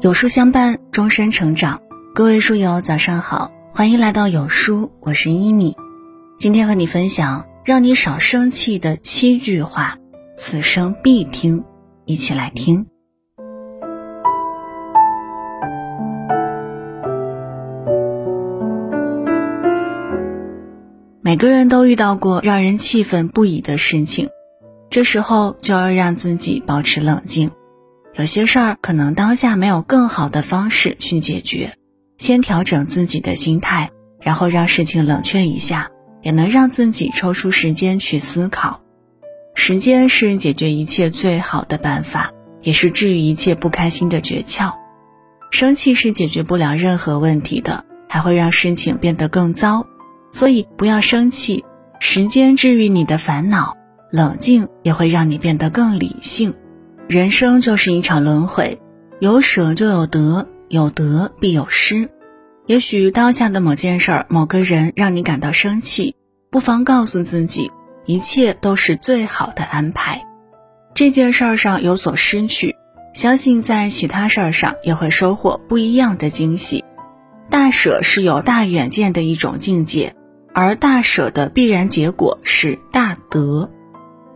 有书相伴，终身成长。各位书友，早上好，欢迎来到有书，我是一米。今天和你分享让你少生气的七句话，此生必听，一起来听。每个人都遇到过让人气愤不已的事情，这时候就要让自己保持冷静。有些事儿可能当下没有更好的方式去解决，先调整自己的心态，然后让事情冷却一下，也能让自己抽出时间去思考。时间是解决一切最好的办法，也是治愈一切不开心的诀窍。生气是解决不了任何问题的，还会让事情变得更糟。所以不要生气，时间治愈你的烦恼，冷静也会让你变得更理性。人生就是一场轮回，有舍就有得，有得必有失。也许当下的某件事儿、某个人让你感到生气，不妨告诉自己，一切都是最好的安排。这件事儿上有所失去，相信在其他事儿上也会收获不一样的惊喜。大舍是有大远见的一种境界，而大舍的必然结果是大德。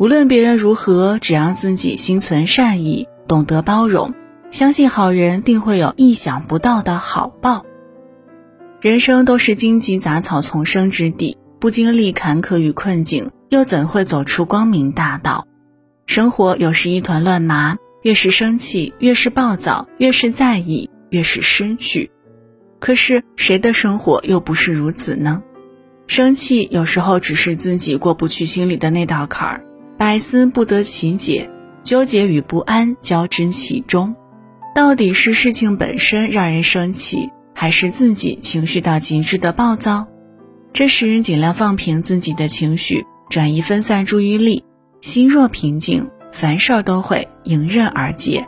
无论别人如何，只要自己心存善意，懂得包容，相信好人定会有意想不到的好报。人生都是荆棘杂草丛生之地，不经历坎坷与困境，又怎会走出光明大道？生活有时一团乱麻，越是生气，越是暴躁，越是在意，越是失去。可是谁的生活又不是如此呢？生气有时候只是自己过不去心里的那道坎儿。百思不得其解，纠结与不安交织其中，到底是事情本身让人生气，还是自己情绪到极致的暴躁？这时尽量放平自己的情绪，转移分散注意力，心若平静，凡事都会迎刃而解。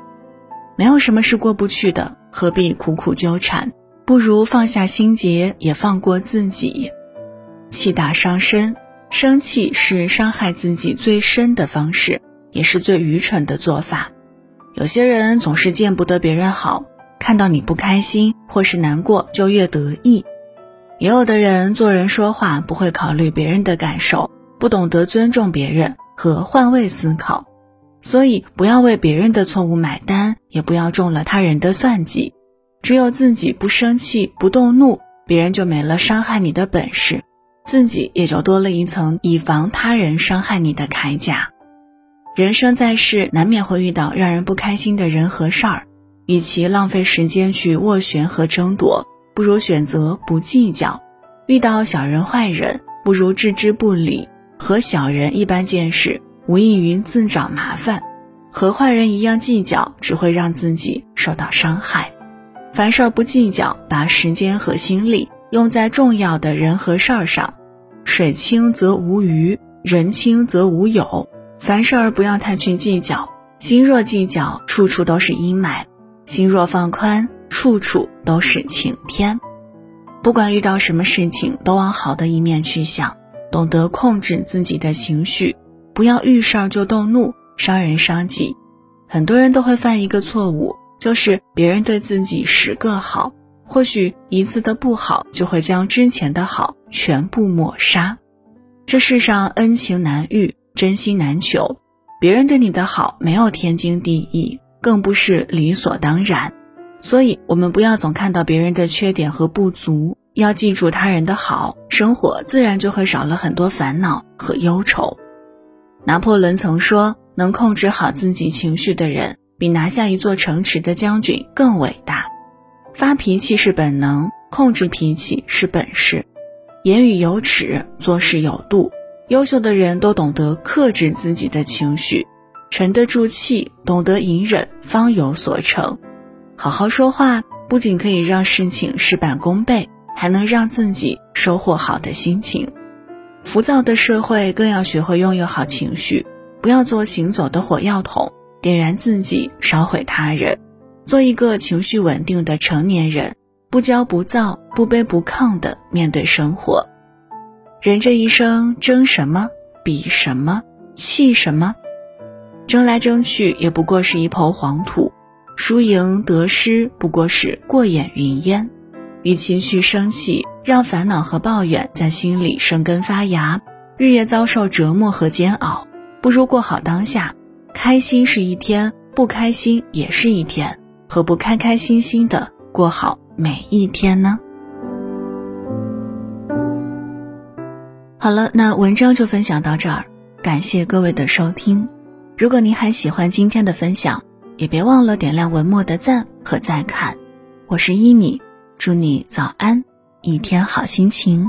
没有什么是过不去的，何必苦苦纠缠？不如放下心结，也放过自己。气大伤身。生气是伤害自己最深的方式，也是最愚蠢的做法。有些人总是见不得别人好，看到你不开心或是难过就越得意；也有的人做人说话不会考虑别人的感受，不懂得尊重别人和换位思考。所以，不要为别人的错误买单，也不要中了他人的算计。只有自己不生气、不动怒，别人就没了伤害你的本事。自己也就多了一层以防他人伤害你的铠甲。人生在世，难免会遇到让人不开心的人和事儿，与其浪费时间去斡旋和争夺，不如选择不计较。遇到小人坏人，不如置之不理。和小人一般见识，无异于自找麻烦；和坏人一样计较，只会让自己受到伤害。凡事不计较，把时间和心力。用在重要的人和事儿上，水清则无鱼，人清则无友。凡事儿不要太去计较，心若计较，处处都是阴霾；心若放宽，处处都是晴天。不管遇到什么事情，都往好的一面去想，懂得控制自己的情绪，不要遇事儿就动怒，伤人伤己。很多人都会犯一个错误，就是别人对自己十个好。或许一次的不好，就会将之前的好全部抹杀。这世上恩情难遇，真心难求。别人对你的好，没有天经地义，更不是理所当然。所以，我们不要总看到别人的缺点和不足，要记住他人的好，生活自然就会少了很多烦恼和忧愁。拿破仑曾说：“能控制好自己情绪的人，比拿下一座城池的将军更伟大。”发脾气是本能，控制脾气是本事。言语有尺，做事有度。优秀的人都懂得克制自己的情绪，沉得住气，懂得隐忍，方有所成。好好说话，不仅可以让事情事半功倍，还能让自己收获好的心情。浮躁的社会更要学会拥有好情绪，不要做行走的火药桶，点燃自己，烧毁他人。做一个情绪稳定的成年人，不骄不躁，不卑不亢的面对生活。人这一生争什么，比什么，气什么，争来争去也不过是一抔黄土。输赢得失不过是过眼云烟。与情绪生气，让烦恼和抱怨在心里生根发芽，日夜遭受折磨和煎熬，不如过好当下。开心是一天，不开心也是一天，何不开开心心的过好每一天呢？好了，那文章就分享到这儿，感谢各位的收听。如果您还喜欢今天的分享，也别忘了点亮文末的赞和再看。我是依米。祝你早安，一天好心情。